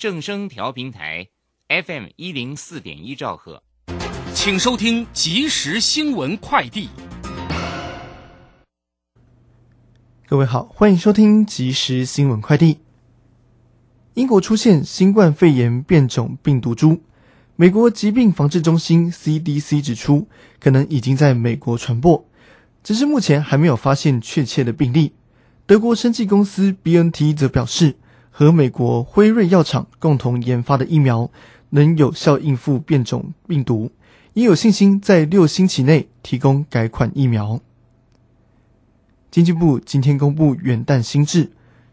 正声调频台 FM 一零四点一兆赫，请收听即时新闻快递。各位好，欢迎收听即时新闻快递。英国出现新冠肺炎变种病毒株，美国疾病防治中心 CDC 指出，可能已经在美国传播，只是目前还没有发现确切的病例。德国生技公司 BNT 则表示，和美国辉瑞药厂共同研发的疫苗能有效应付变种病毒，也有信心在六星期内提供改款疫苗。经济部今天公布元旦新制，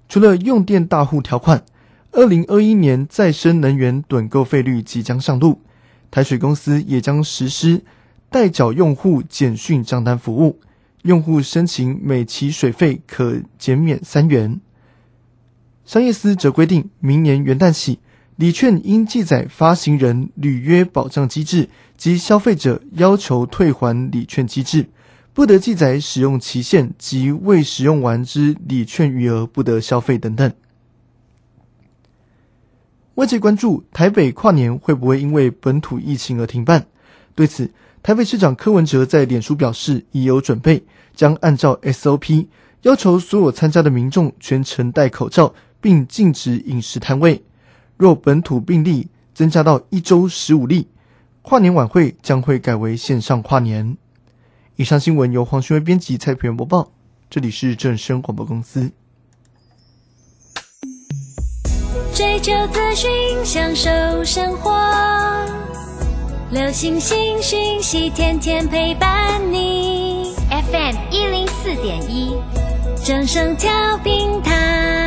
除了用电大户条款，二零二一年再生能源趸购费率即将上路，台水公司也将实施代缴用户简讯账单服务，用户申请每期水费可减免三元。商业司则规定，明年元旦起，礼券应记载发行人履约保障机制及消费者要求退还礼券机制。不得记载使用期限及未使用完之礼券余额，不得消费等等。外界关注台北跨年会不会因为本土疫情而停办？对此，台北市长柯文哲在脸书表示已有准备，将按照 SOP 要求所有参加的民众全程戴口罩，并禁止饮食摊位。若本土病例增加到一周十五例，跨年晚会将会改为线上跨年。以上新闻由黄勋威编辑，蔡培元播报。这里是正声广播公司。追求资讯，享受生活，流星星讯息，天天陪伴你。FM 一零四点一，正声调平台。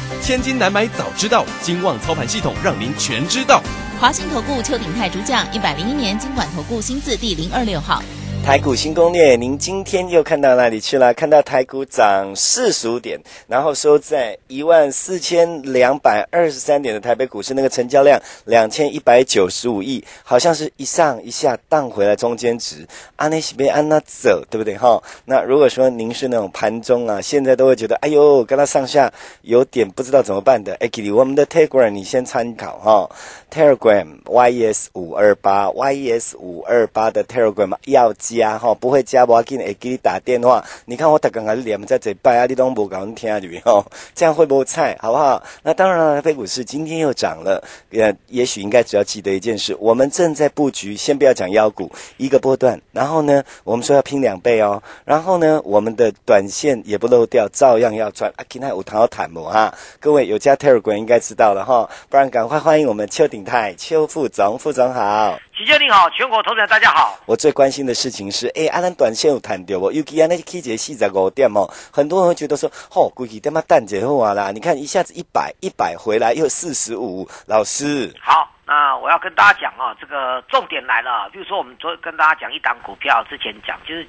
千金难买早知道，金旺操盘系统让您全知道。华信投顾邱鼎泰主讲，一百零一年金管投顾新字第零二六号。台股新攻略，您今天又看到哪里去了？看到台股涨四十五点，然后收在一万四千两百二十三点的台北股市，那个成交量两千一百九十五亿，好像是一上一下荡回来中间值，阿内西贝安那走，对不对哈？那如果说您是那种盘中啊，现在都会觉得哎呦，跟它上下有点不知道怎么办的，哎，给你我们的 Telegram 你先参考哈，Telegram YES 五二八 YES 五二八的 Telegram 要。加哈不会加，我要给你给你打电话。你看我打刚刚连在这拜啊，你都不讲听下去哦，这样会不会菜？好不好？那当然了，飞股市今天又涨了。呃，也许应该只要记得一件事：我们正在布局。先不要讲妖股，一个波段。然后呢，我们说要拼两倍哦。然后呢，我们的短线也不漏掉，照样要赚。啊，今天有谈要谈不哈？各位有加 Telegram 应该知道了哈，不然赶快欢迎我们邱鼎泰邱副总，副总好。齐先你好，全国投资人大家好。我最关心的事情是，哎，阿兰短线有谈掉不？尤其啊，那 K 节四十五点哦，很多人会觉得说，哦，估计他妈蛋节后啊啦，你看一下子一百一百回来又四十五，老师。好，那我要跟大家讲啊，这个重点来了。比如说，我们昨跟大家讲一档股票，之前讲就是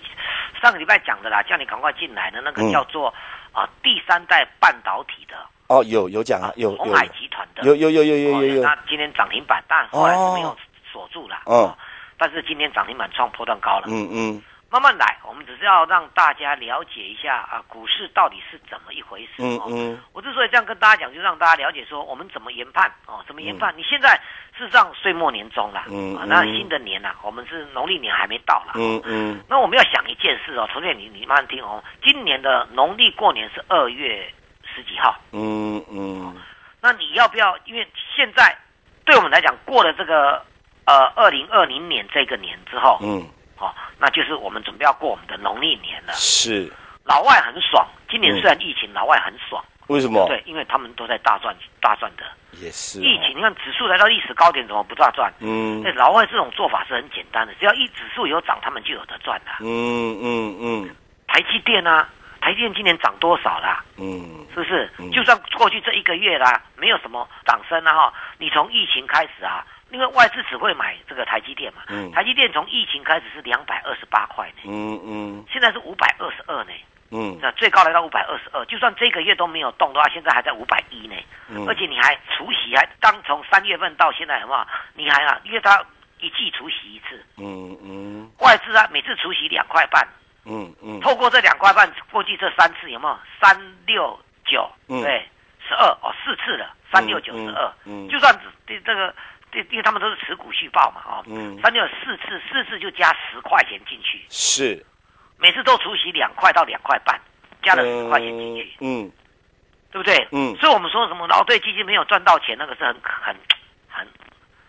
上个礼拜讲的啦，叫你赶快进来的那个叫做啊第三代半导体的。哦，有有讲啊，有红海集团的，有有有有有有有。那今天涨停板，但后来是没有。哦，但是今天涨停板创破断高了，嗯嗯，慢慢来，我们只是要让大家了解一下啊，股市到底是怎么一回事，嗯嗯，我之所以这样跟大家讲，就让大家了解说我们怎么研判哦，怎么研判？你现在事实上岁末年终了，嗯，那新的年呐，我们是农历年还没到了，嗯嗯，那我们要想一件事哦，同学你你慢慢听哦，今年的农历过年是二月十几号。嗯嗯。那你要不要？因为现在对我们来讲，过了这个呃二零二零年这个年之后，嗯，哦，那就是我们准备要过我们的农历年了。是老外很爽，今年嗯虽然疫情，老外很爽，为什么？对，因为他们都在大赚大赚的。也是哦疫情，你看指数来到历史高点，怎么不大赚？嗯那老外这种做法是很简单的，只要一指数有涨，他们就有得赚的。嗯嗯嗯台积电啊，台积电今年涨多少啦？嗯是不是嗯？就算过去这一个月啦，没有什么涨升啊哈，你从疫情开始啊，因为外资只会买这个台积电嘛，嗯。台积电从疫情开始是两百二十八块呢，嗯嗯。现在是五百二十二呢，嗯。那最高来到五百二十二，就算这个月都没有动的话，现在还在五百一呢，嗯。而且你还除息还当从三月份到现在有没有？你还啊，因为它一季除息一次，嗯嗯。外资啊每次除息两块半，嗯嗯。透过这两块半，过去这三次有没有？三六九？嗯。对，十二哦，四次了，三六九十二。嗯。就算这这个，这因为他们都是持股续报嘛，哦，嗯三六四次，四次就加十块钱进去，是每次都除息两块到两块半，加了十块钱进去，嗯对不对？嗯所以我们说什么劳退基金没有赚到钱，那个是很很很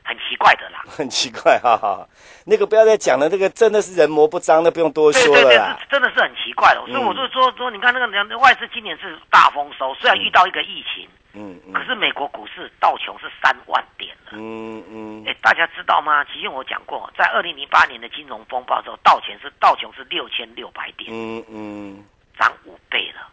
很奇怪的啦。很奇怪，哈哈，那个不要再讲了，那个真的是人魔不张，那不用多对对对，说了啦。这真的是很奇怪的。所以我就说说，你看那个人外资今年是大丰收，虽然遇到一个疫情，嗯嗯可是美国股市道琼是三万点了。嗯嗯哎，大家知道吗？其实我讲过，在二零零八年的金融风暴之后，道琼是道琼是六千六百点，嗯嗯，涨五倍了，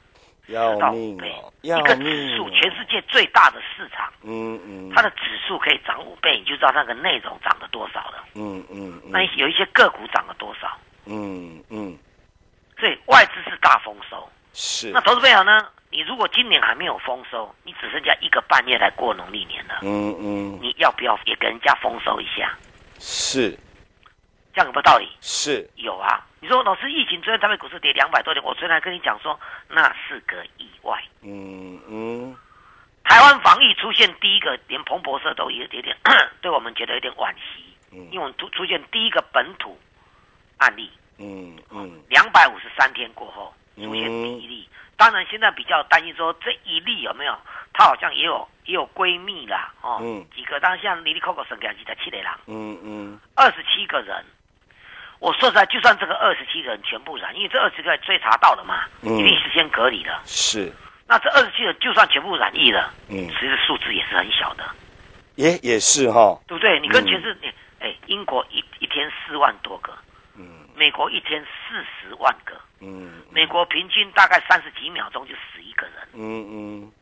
要到五倍命哦，，一个指！数，全世界最大的市场，嗯嗯，它的指数可以涨五倍，你就知道那个内容涨了多少了。嗯嗯那有一些个股涨了多少？嗯嗯所以外资是大丰收。是那投资朋友呢？你如果今年还没有丰收，你只剩下一个半月来过农历年了，嗯嗯你要不要也跟人家丰收一下？是这样有没有道理？是有啊。你说老师，疫情昨天台北股市跌两百多点，我昨天还跟你讲说那是个意外。嗯嗯台湾防疫出现第一个，连彭博社都有点点，对我们觉得有点惋惜，因为我们出出现第一个本土案例，嗯嗯两百五十三天过后出现嗯。第一例。当然，现在比较担心说这一例有没有，她好像也有也有闺蜜啦，哦，嗯。几个，当然像离离扣扣省给几十七个人，嗯嗯。二十七个人。我说实在，就算这个二十七个人全部染，因为这二十个人追查到了嘛，嗯。一定事先隔离的。是。那这二十七人就算全部染疫了，嗯。其实数字也是很小的，也也是哈，对不对？你跟嗯全世界，哎、英国一一天四万多个，嗯。美国一天四十万个，嗯美国平均大概三十几秒钟就死一个人。嗯嗯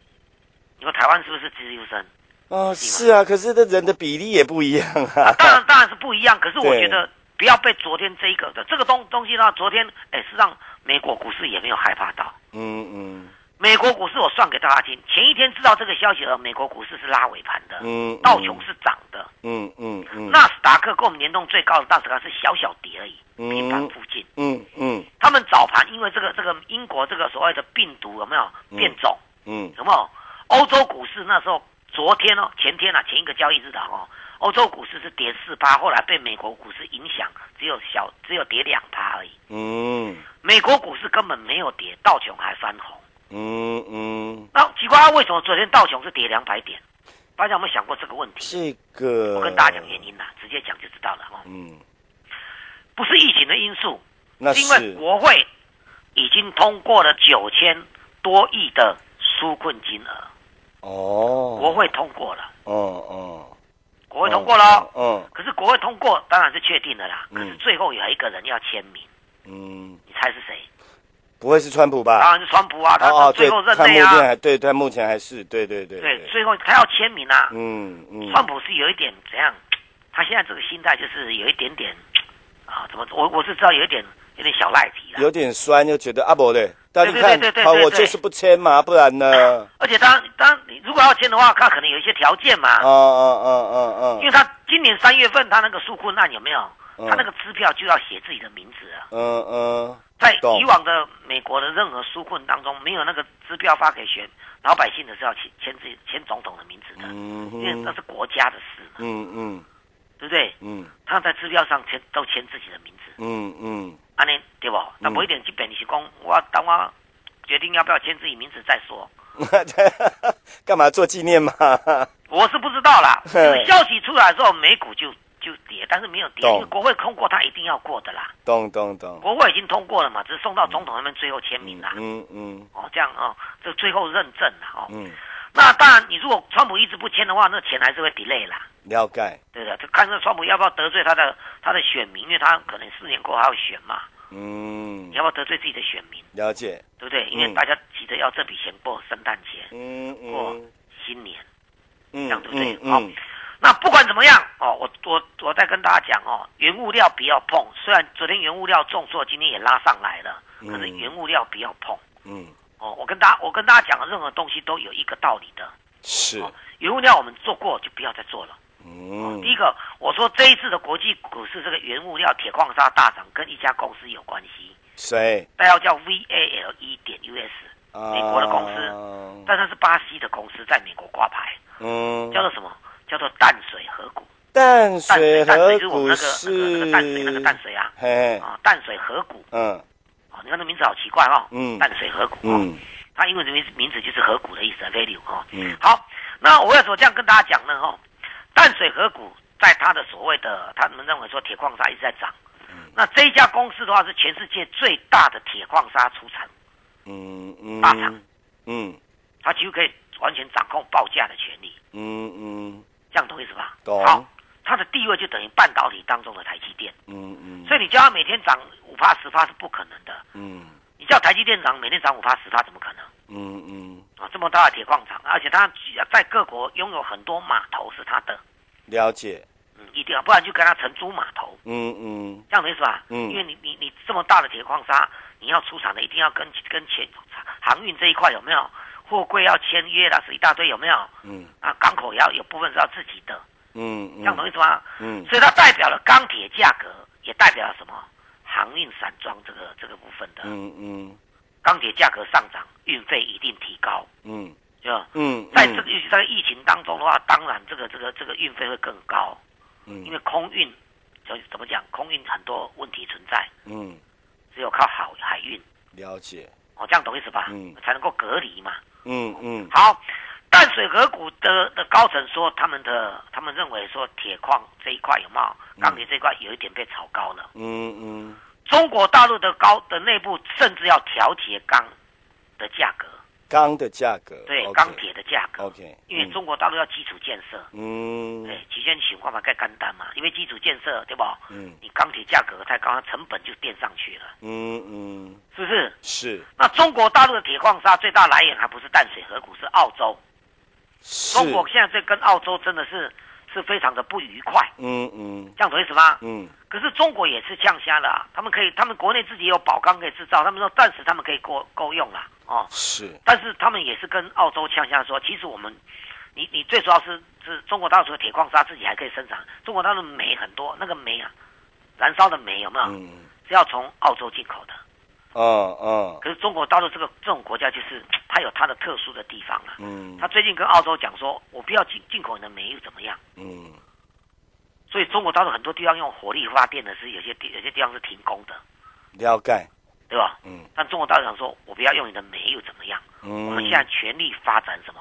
你说台湾是不是自由生？啊是啊，可是这人的比例也不一样啊。当然当然是不一样，可是我对觉得不要被昨天这一个的这个东东西呢，昨天哎是让美国股市也没有害怕到。嗯嗯美国股市我算给大家听，前一天知道这个消息了，美国股市是拉尾盘的，嗯，道琼是涨的，嗯嗯嗯纳斯达克跟我们联动最高的纳斯达克是小小跌而已，平盘嗯附近。嗯嗯他们早盘因为这个这个英国这个所谓的病毒有没有变种？嗯有没有？欧洲股市那时候昨天哦，前天啊，前一个交易日的哦，欧洲股市是跌四趴，后来被美国股市影响，只有小只有跌两趴而已。嗯美国股市根本没有跌，道琼还翻红。嗯嗯，那奇怪，为什么昨天道琼是跌两百点？大家有没有想过这个问题？这个我跟大家讲原因啦，直接讲就知道了哦。嗯，不是疫情的因素，那是。因为国会已经通过了九千多亿的纾困金额，哦，国会通过了，哦哦，国会通过了。哦。嗯可是国会通过当然是确定的啦，嗯。可是最后有一个人要签名，嗯，你猜是谁？不会是川普吧？当然是川普啊，他最后，任他目内啊前，还对，他目前还是对对对对，最后他要签名啊。嗯嗯，川普是有一点怎样？他现在这个心态就是有一点点啊，怎么？我我是知道有一点有点小赖皮了。有点酸，又觉得啊不嘞，但你对看对对对，好，对对我就是不签嘛，不然呢？而且当当你如果要签的话，他可能有一些条件嘛。哦哦哦哦因为他今年三月份他那个纾困案有没有？嗯他那个支票就要写自己的名字啊。嗯嗯，在以往的美国的任何纾困当中，没有那个支票发给选老百姓的是要签签自己签总统的名字的，嗯因为那是国家的事嘛，嗯嗯对不对？嗯他在支票上签都签自己的名字，嗯嗯安尼对不？那不一定这边是讲我等我决定要不要签自己名字再说。干嘛做纪念嘛？我是不知道啦，消息出来之后，美股就但是没有跌，懂因为国会通过，它一定要过的啦。懂懂懂，国会已经通过了嘛，只是送到总统那边最后签名啦。嗯嗯哦，这样哦，这最后认证了哦。嗯，那当然，你如果川普一直不签的话，那钱还是会 delay 啦。了解，对的，就看这川普要不要得罪他的他的选民，因为他可能四年过后还要选嘛，嗯你，要不要得罪自己的选民，了解，对不对？因为嗯大家急着要这笔钱过圣诞节、嗯过嗯新年，这嗯样对不对？嗯好嗯，，那不管怎么样哦，我我我再跟大家讲哦，原物料不要碰。虽然昨天原物料重挫，今天也拉上来了，可是嗯原物料不要碰嗯，哦。我跟大家我跟大家讲的任何东西都有一个道理的。是，原物料我们做过就不要再做了。嗯，第一个，我说这一次的国际股市这个原物料铁矿砂大涨，跟一家公司有关系，谁？代号叫 VALE E 点 US，啊美国的公司但它是巴西的公司，在美国挂牌，嗯，叫做什么？叫做淡水河谷。淡淡水水，淡水河谷就是我们那个那个那个淡水那个淡水啊，嘿，啊，淡水河谷。嗯哦，你看这名字好奇怪哦。嗯淡水河谷。哦，嗯它英文的名字名字就是河谷的意思，value 哦。嗯好，那我为什么这样跟大家讲呢？哦，淡水河谷在它的所谓的，他们认为说铁矿砂一直在涨。那这一家公司的话是全世界最大的铁矿砂出产，嗯嗯，大厂嗯它几乎可以完全掌控报价的权利，嗯嗯这样懂意思吧？懂好，它的地位就等于半导体当中的台积电，嗯嗯，所以你叫它每天涨五帕十帕是不可能的。嗯你叫台积电涨每天涨五帕十帕怎么可能？嗯嗯，啊，这么大的铁矿厂，而且它在各国拥有很多码头是它的，了解，嗯，一定要，不然就跟它承租码头，嗯嗯这样的意思吧？嗯因为你你你这么大的铁矿砂，你要出厂的一定要跟跟前航运这一块有没有？货柜要签约啦，是一大堆有没有？嗯。啊，港口也要有部分是要自己的，嗯，这样懂意思吗？嗯。所以它代表了钢铁价格，也代表了什么？航运散装这个这个部分的，嗯嗯。钢铁价格上涨，运费一定提高，嗯。对吧？嗯，在这个尤其在疫情当中的话，当然这个这个这个运费会更高，嗯。因为空运就怎么讲，空运很多问题存在，嗯。只有靠好海运。了解，哦，这样懂意思吧？嗯。才能够隔离嘛。嗯嗯。好，淡水河谷的的高层说，他们的他们认为说铁矿这一块有没有钢铁这一块有一点被炒高了。嗯嗯，中国大陆的高的内部甚至要调节钢的价格，钢的价格，对钢铁的价格，，OK，因为中国大陆要基础建设，嗯。对，期间情况嘛该干单嘛，因为基础建设对吧？嗯。你钢铁价格太高，它成本就垫上去了，嗯嗯，是不是？是。那中国大陆的铁矿砂最大来源还不是淡水河谷，是澳洲。是，中国现在这跟澳洲真的是是非常的不愉快，嗯嗯。这样懂意思吗？嗯。可是中国也是降虾了、啊，他们可以，他们国内自己有宝钢可以制造，他们说暂时他们可以够够用了，哦，是，但是他们也是跟澳洲呛虾说，其实我们，你你最主要是是中国大陆的铁矿砂自己还可以生产，中国大陆煤很多，那个煤啊，燃烧的煤有没有、嗯。是要从澳洲进口的？嗯嗯。可是中国大陆这个这种国家就是它有它的特殊的地方啊。嗯。他最近跟澳洲讲说，我不要进进口你的煤又怎么样？嗯。所以中国大陆很多地方用火力发电的是有些地有些地方是停工的，了解，对吧？嗯。但中国大陆想说，我不要用你的煤又怎么样？嗯，我们现在全力发展什么？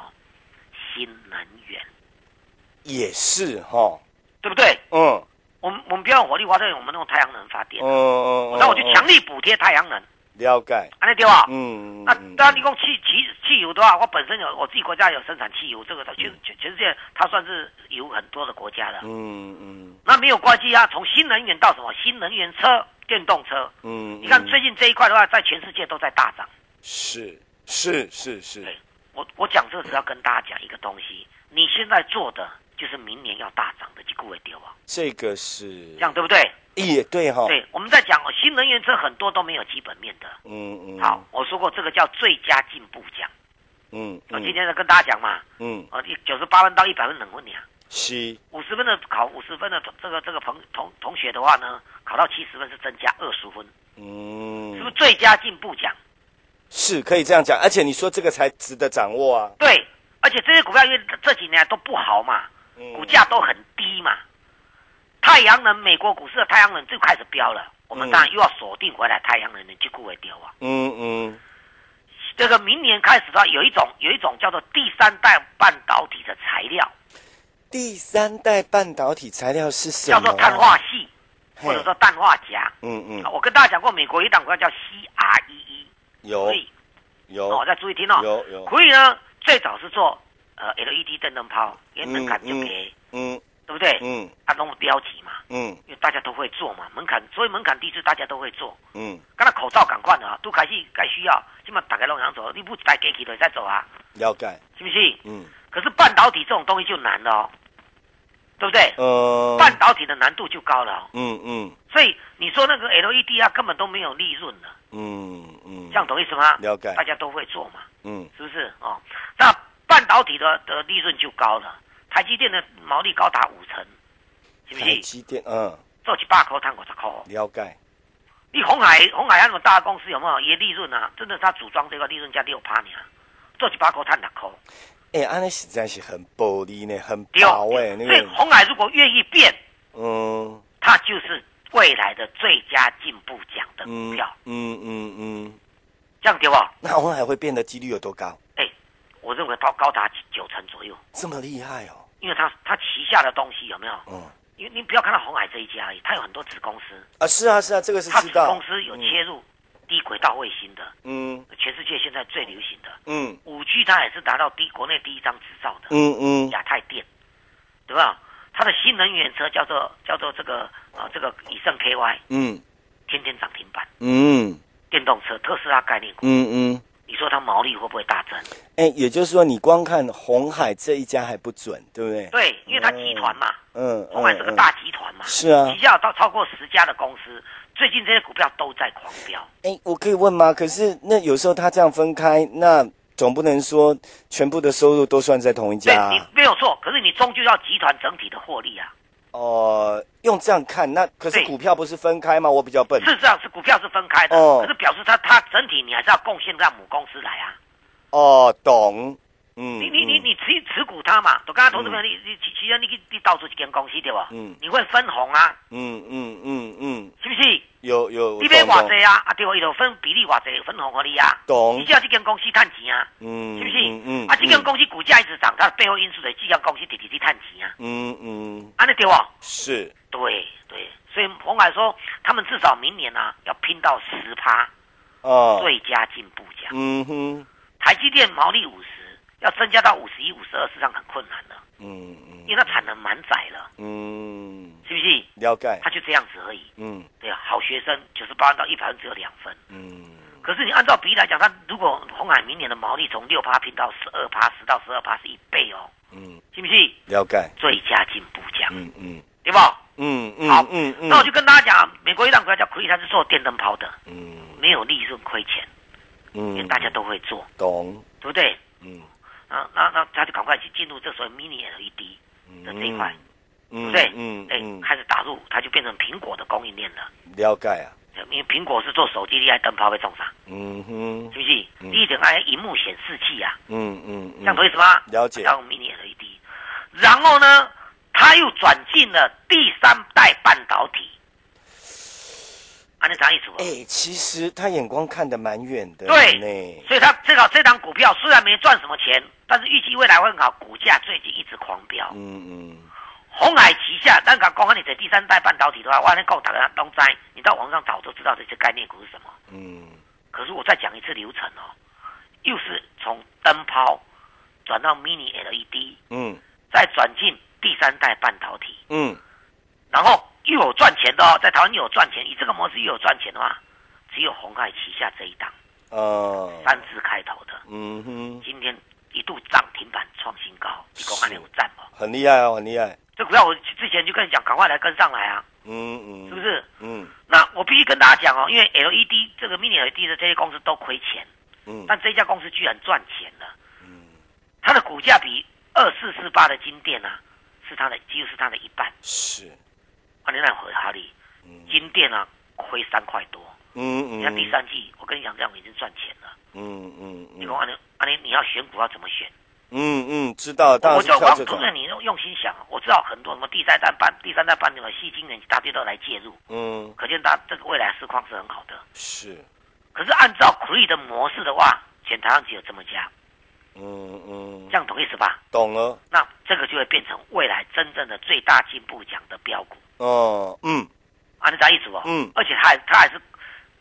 新能源，也是哈，对不对？嗯。我们我们不要用火力发电，我们用太阳能发电哦哦哦，那我就强力补贴太阳能，了解，安尼对吧？嗯，那嗯当然，你讲汽汽汽油的话，我本身有我自己国家有生产汽油，这个全全全世界它算是有很多的国家的。嗯嗯那没有关系啊，从新能源到什么新能源车、电动车，嗯，你看嗯最近这一块的话，在全世界都在大涨。是是是是，对我我讲这个只要跟大家讲一个东西，你现在做的就是明年要大涨的，几股会丢啊，这个是这样对不对？也对哈，对，我们在讲哦，新能源车很多都没有基本面的。嗯嗯，好，我说过这个叫最佳进步奖。嗯我嗯今天在跟大家讲嘛，嗯，哦，九十八分到一百分能问你啊，是。五十分的考五十分的这个这个同同同学的话呢，考到七十分是增加二十分，嗯。是不是最佳进步奖？是可以这样讲，而且你说这个才值得掌握啊，对，而且这些股票因为这几年都不好嘛，嗯股价都很低嘛。太阳能，美国股市的太阳能就开始飙了，我们当然又要锁定回来太阳能的去股会丢啊。嗯嗯。这个明年开始的话，有一种有一种叫做第三代半导体的材料，第三代半导体材料是什么、啊？叫做碳化系，或者说氮化镓。嗯嗯。啊，我跟大家讲过，美国有一档股票叫 CREE，有。有。哦，再注意听哦。有有。可以呢，最早是做呃 LED 电灯泡，因为门槛就给嗯对不对？嗯。啊，弄标题嘛，嗯。因为大家都会做嘛，门槛所以门槛低是大家都会做。嗯，刚才口罩赶快的啊，都开始该需要，起码大家都想走，你不带给起的再走啊，了解。是不是？嗯。可是半导体这种东西就难了哦，对不对？呃，半导体的难度就高了、哦，嗯嗯。所以你说那个 LED 啊，根本都没有利润了，嗯嗯，这样懂意思吗？了解。大家都会做嘛，嗯。是不是？哦，那半导体的的利润就高了，台积电的毛利高达五成，是不台？积电嗯做一百块赚五十块，了解。你红海红海那么大的公司有没有也利润啊？真的，它组装这个利润加六趴呢，做一百块赚六块。哎，安尼实在是很暴利呢，很对薄哎，那所以个红海如果愿意变，嗯它就是未来的最佳进步奖的股嗯票，嗯嗯嗯，这样对吧？那红海会变的几率有多高？哎，我认为高高达九成左右，这么厉害哦？因为他他旗下的东西有没有？嗯。因为你不要看到红海这一家而已，它有很多子公司，啊，是啊是啊，这个是它子知道。公司有切入低轨道卫星的，嗯。全世界现在最流行的。嗯。五 G，它也是拿到第国内第一张执照的。嗯嗯。亚太电，对吧？它的新能源车叫做叫做这个啊、这个以盛 KY，嗯。天天涨停板，嗯。电动车特斯拉概念股，嗯嗯，你说它毛利会不会大增？哎，也就是说，你光看红海这一家还不准，对不对？对，因为它集团嘛，嗯，红海是个大集团嘛，是啊旗下有到超过十家的公司，最近这些股票都在狂飙。哎，我可以问吗？可是那有时候它这样分开，那总不能说全部的收入都算在同一对家、你啊。没有错，可是你终究要集团整体的获利啊。哦、用这样看，那可是股票不是分开吗？我比较笨。事实上是股票是分开的，哦可是表示它它整体你还是要贡献让母公司来啊。哦，懂。嗯，你你你嗯你持持股它嘛，我刚才投资朋友，你你其其实你你到处一间公司对吧？嗯你会分红啊，嗯嗯嗯嗯，是不是？有有。你买偌济啊？啊对吧？伊就分比例偌济分红给你啊。懂你只要这间公司赚钱啊，嗯，是不是？嗯嗯，啊，这间公司股价一直涨，它的背后因素的这间公司直直去赚钱啊，嗯嗯安尼对吧？是对对，所以红海说他们至少明年啊要拼到十趴哦，最佳进步奖。嗯哼，台积电毛利五十，要增加到五十一、五十二，实际上很困难的，嗯嗯因为它产能满载了，嗯，是不是？了解。它就这样子而已。嗯对啊，好学生九十八到一百分只有两分。嗯可是你按照比例来讲，它如果红海明年的毛利从六趴拼到十二趴，十到十二趴是一倍哦，嗯，是不是？了解。最佳进步奖，嗯嗯对吧？嗯嗯好嗯嗯，那我就跟大家讲，美国一档股票叫亏，它是做电灯泡的，嗯没有利润亏钱，因为嗯，大家都会做，懂。对不对？嗯啊，那那他就赶快去进入这所谓 mini LED 的这一块，对嗯不对？哎嗯嗯，，开始打入，它就变成苹果的供应链了。了解啊。因为苹果是做手机，的爱灯泡被种上，嗯哼是不是？第一点爱荧幕显示器啊，嗯嗯，这样懂意思吗？了解要用 mini LED，然后呢，它又转进了第三代半导体，按你啥意思不？哎，其实他眼光看得蛮远的对呢。所以他这个这档股票虽然没赚什么钱，但是预期未来会很好，股价最近一直狂飙。嗯嗯红海旗下，但讲讲你的第三代半导体的话，我还能够大家东摘，你到网上找都知道这些概念股是什么。嗯可是我再讲一次流程哦，又是从灯泡转到 mini LED，嗯再转进第三代半导体，嗯然后又有赚钱的哦，在台湾又有赚钱，以这个模式又有赚钱的话，只有红海旗下这一档呃，三字开头的，嗯哼，今天一度涨停板创新高，你公安有赞哦。很厉害哦，很厉害。这股票我之前就跟你讲，赶快来跟上来啊，嗯嗯，是不？是？嗯那我必须跟大家讲哦，因为 LED 这个 mini LED 的这些公司都亏钱，嗯但这家公司居然赚钱了，嗯，它的股价比二四四八的金店啊，是它的几乎是它的一半。是，啊，你那回哈里，嗯。金店啊亏三块多，嗯嗯，你看第三季，我跟你讲，这样已经赚钱了。嗯嗯嗯。你说啊，你啊你你要选股要怎么选？嗯嗯，知道，当然是我就跳这种我投资，人，你用用心想，我知道很多什么第三代半、第三代半什么细晶圆一大堆都来介入，嗯。可见它这个未来市况是很好的。是，可是按照 Cree 的模式的话，全台上只有这么家，嗯嗯。这，样懂意思吧？懂了。那这个就会变成未来真正的最大进步奖的标股，哦，嗯啊，你啥意思不？嗯而且他还他还是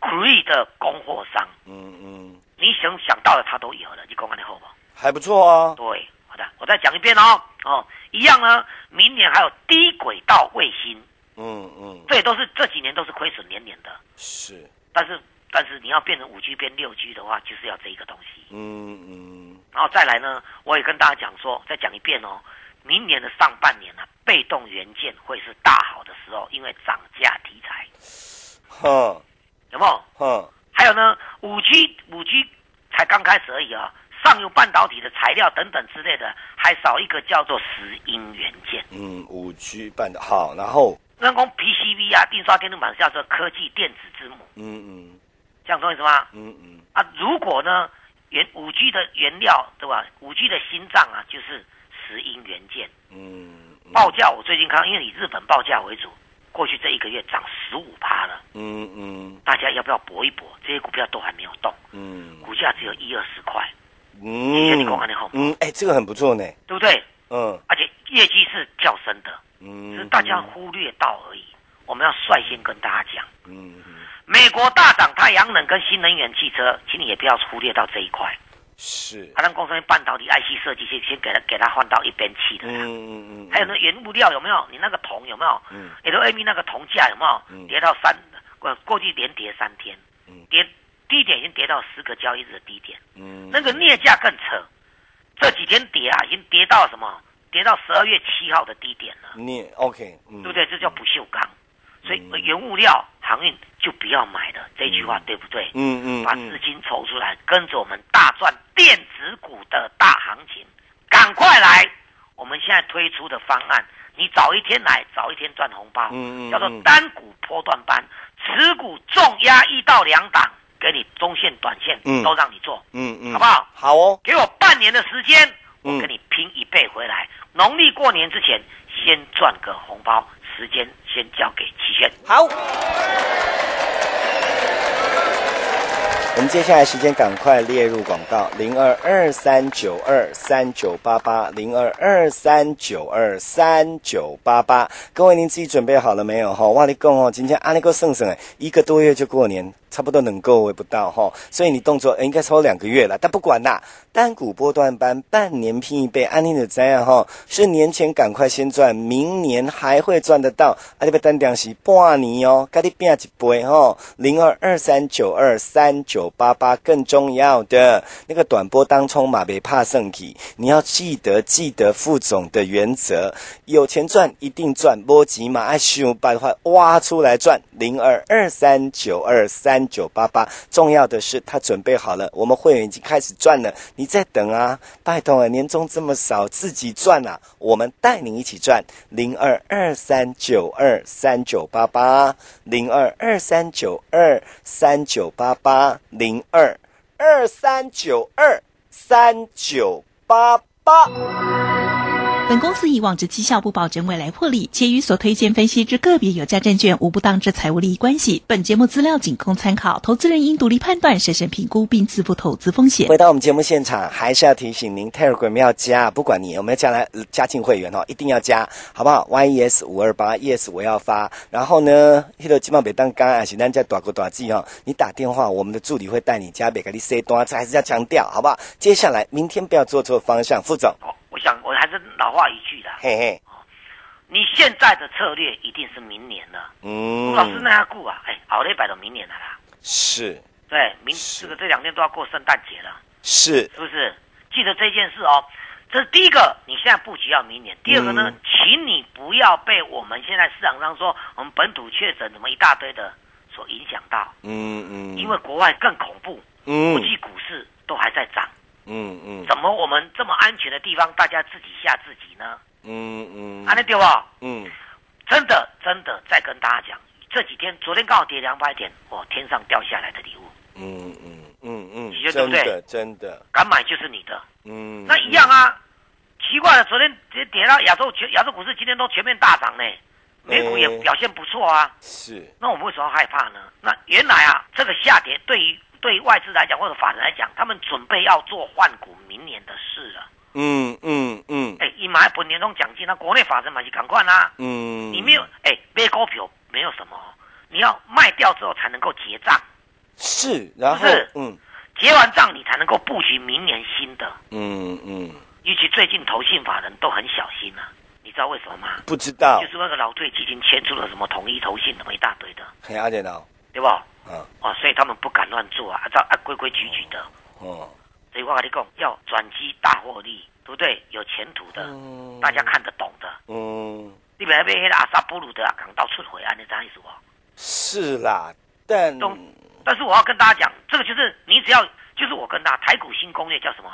Cree 的供货商，嗯嗯，你想想到的他都有了，你公安的后不？还不错啊。对，好的，我再讲一遍哦，哦，一样呢，明年还有低轨道卫星，嗯嗯，这也都是这几年都是亏损连连的，是，但是但是你要变成五 G 变六 G 的话，就是要这一个东西。嗯嗯然后再来呢，我也跟大家讲说，再讲一遍哦，明年的上半年呢、被动元件会是大好的时候，因为涨价题材，哼有没有？哼，还有呢，五 G 五 G 才刚开始而已啊，上游半导体的材料等等之类的，还少一个叫做石英元件。嗯，五 G 办的好，然后，人工 PCB 啊，印刷电路板是叫做科技电子之母，嗯嗯这样懂意思吗？嗯嗯，啊，如果呢，原五 G 的原料对吧？五 G 的心脏啊，就是石英元件。嗯，嗯报价我最近看，因为以日本报价为主，过去这一个月涨十五趴了，嗯嗯大家要不要搏一搏？这些股票都还没有动，嗯股价只有一二十块，嗯，你讲安尼好吗嗯，哎，这个很不错呢。对不对？嗯而且业绩是较深的，嗯，只是大家忽略到而已。我们要率先跟大家讲，嗯嗯美国大涨太阳能跟新能源汽车，请你也不要忽略到这一块。是，啊，让工商半导体 IC 设计先先给它给它换到一边去的。嗯啦。嗯嗯，还有那，原物料有没有？你那个铜有没有？嗯。LME 那个铜价有没有？嗯。跌到三，过过去连跌三天，嗯。跌低点已经跌到十个交易日的低点，嗯，那个镍价更扯，这几天跌啊，已经跌到什么？跌到十二月七号的低点了，镍 OK，嗯，对不对？这叫不锈钢，所以嗯。原物料航运就不要买了，这句话对不对？嗯嗯把资嗯，金筹出来，跟着我们大赚电子股的大行情，赶快来！我们现在推出的方案，你早一天来，早一天赚红包，嗯嗯叫做嗯单股波段班，持股重压一到两档，给你中线、短线、嗯都让你做，嗯嗯，好不好？好哦，给我半年的时间，我嗯给你拼一倍回来。农历过年之前，先赚个红包，时间先交给齐轩。好。我们接下来时间赶快列入广告，零二二三九二三九八八，零二二三九二三九八八。各位，您自己准备好了没有？哈，哇，你讲哦，今天阿尼个剩剩哎，一个多月就过年，差不多能够为不到哈，所以你动作应该超两个月了，但不管啦，单股波段班半年拼一倍，安利的怎样哈？是年前赶快先赚，明年还会赚得到，啊，你别单点是半年哦，赶紧变一倍哈，零二二三九二三九八八，更重要的那个短波当冲马别怕胜体，你要记得记得副总的原则，有钱赚一定赚，波及嘛爱修把的话挖出来赚，零二二三九二三九八八，重要的是他准备好了，我们会员已经开始赚了，你在等啊，拜托啊，年终这么少，自己赚啊，我们带你一起赚，零二二三九二三九八八，零二二三九二三九八八，零二二三九二三九八八。本公司以往之绩效不保证未来获利，且与所推荐分析之个别有价证券无不当之财务利益关系。本节目资料仅供参考，投资人应独立判断、审慎评估并自负投资风险回。到我们节目现场，还是要提醒您，Telegram 要加，不管你有没有加来加进会员哦，一定要加，好不好？YES 五二八，Yes 我要发。然后呢，迄个基本每当刚还是咱在大国大记哦，你打电话，我们的助理会带你加，别给你 C 端，这还是要强调，好不好？接下来明天不要做错方向，副总，我想我还是老话一句啦，嘿嘿，你现在的策略一定是明年了。嗯。老师那样顾啊，哎，好了一百到明年了啦。是。对，明这个这两天都要过圣诞节了，是，是不是？记得这件事哦。这是第一个，你现在布局要明年。第二个呢，嗯。请你不要被我们现在市场上说我们本土确诊怎么一大堆的所影响到，嗯嗯，因为国外更恐怖，国嗯际股市都还在涨，嗯嗯怎么我们这么安全的地方，大家自己吓自己呢？嗯嗯安，那对吧？嗯真的真的，再跟大家讲，这几天昨天刚好跌两百点，哦，天上掉下来的礼物，嗯嗯嗯嗯你觉得对不对真的，敢买就是你的。嗯，那一样啊，奇怪了，昨天跌跌到亚洲全亚洲股市今天都全面大涨呢，美股也嗯表现不错啊。是，那我们为什么害怕呢？那原来啊，这个下跌对于对外资来讲或者法人来讲，他们准备要做换股明年的事了。嗯嗯嗯哎，你买本年终奖金，那国内法人嘛是赶快啦。嗯，你没有哎，买股票没有什么，你要卖掉之后才能够结账，是，然后是嗯结完账你才能够布局明年新的。嗯嗯，尤其最近投信法人都很小心啊，你知道为什么吗？不知道就，是那个劳退基金签出了什么统一投信，什么一大堆的，很阿点的，对不？嗯哦，所以他们不敢乱做啊，按照按规规矩矩的。哦，所以我跟你讲，要转机大获利，对不对？有前途的，嗯大家看得懂的。嗯，你不要被那个阿萨布鲁的啊港到出回啊，你这样意思不？是啦，但但是我要跟大家讲，这个就是你只要就是我跟大家台股新攻略叫什么？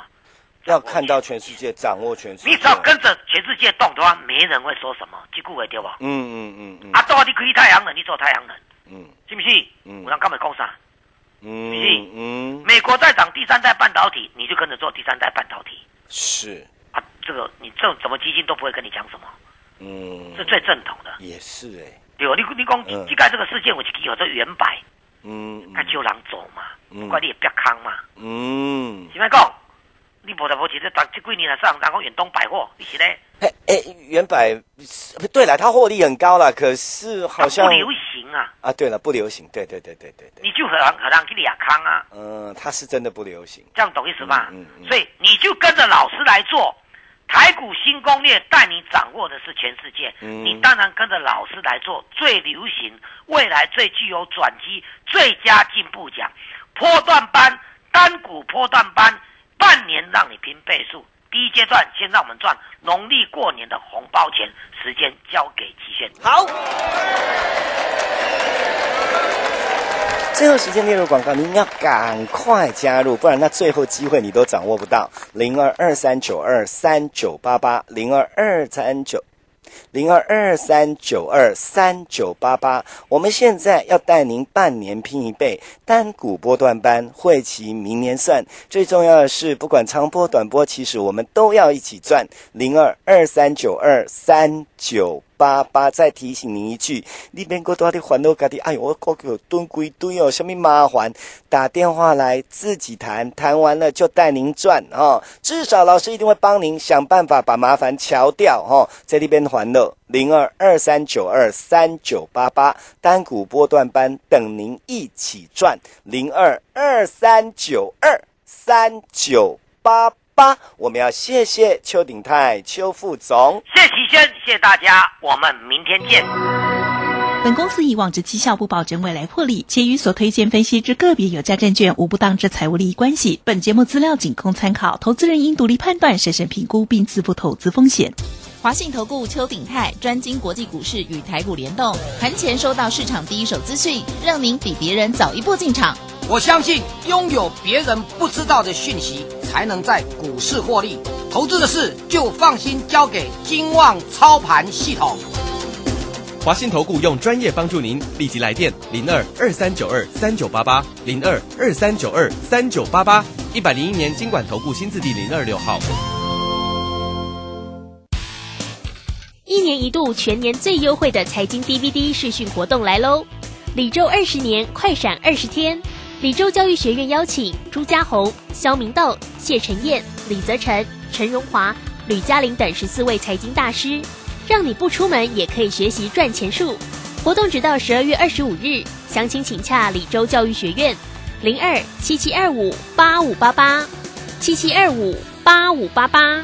要看到全世界，掌握全世界，你只要跟着全世界动的话，没人会说什么，这句话对吧？嗯嗯嗯嗯啊，到你可以太阳能，你做太阳能，嗯。信不信？嗯。我让干嘛讲啥？嗯嗯，美国在涨第三代半导体，你就跟着做第三代半导体。是，啊。这个你这种什么基金都不会跟你讲什么，嗯，是最正统的。也是哎，对哦，你你讲嗯。这个这个事件，我就记有这原白，嗯该就人走嘛，嗯。不怪你也别康嘛。嗯，是咪讲？你无得无钱，这这几年来上，然后远东百货，你是咧？哎哎，原百，对了，它获利很高了，可是好像不流行啊，啊，对了，不流行，对对对对对对，你就很很让去俩康啊，嗯，它是真的不流行，这样懂意思吗？嗯嗯嗯所以你就跟着老师来做。台股新攻略带你掌握的是全世界，嗯你当然跟着老师来做最流行、未来最具有转机、最佳进步奖，波段班、单股波段班，半年让你拼倍数。第一阶段先让我们赚农历过年的红包钱，时间交给极限。好。最后时间列入广告，您要赶快加入，不然那最后机会你都掌握不到。零二二三九二三九八八，零二二三九。零二二三九二三九八八，我们现在要带您半年拼一倍，单股波段班，会期明年算。最重要的是，不管长波短波，其实我们都要一起赚。零二二三九二三九八八，再提醒您一句，你别过多的烦恼，家己哎呦，我股票蹲归堆哦，什么麻烦？打电话来自己谈，谈完了就带您赚哦。至少老师一定会帮您想办法把麻烦敲掉哦，在那边还乐零二二三九二三九八八单股波段班等您一起赚零二二三九二三九八八。我们要谢谢邱鼎泰邱副总。谢谢齐轩，谢谢大家，我们明天见。本公司以往之绩效不保证未来获利，且与所推荐分析之个别有价证券无不当之财务利益关系。本节目资料仅供参考，投资人应独立判断、审慎评估并自负投资风险。华信投顾邱鼎泰专精国际股市与台股联动，盘前收到市场第一手资讯，让您比别人早一步进场。我相信拥有别人不知道的讯息，才能在股市获利。投资的事就放心交给金旺操盘系统。华信投顾用专业帮助您，立即来电零二二三九二三九八八零二二三九二三九八八，一百零一年经管投顾新字第零二六号。一年一度全年最优惠的财经 DVD 视讯活动来喽！李周二十年快闪二十天，李州教育学院邀请朱家红、肖明道、谢晨燕、李泽成、陈荣华、吕嘉玲等十四位财经大师，让你不出门也可以学习赚钱术。活动直到十二月二十五日，详情请洽李州教育学院零二七七二五八五八八七七二五八五八八。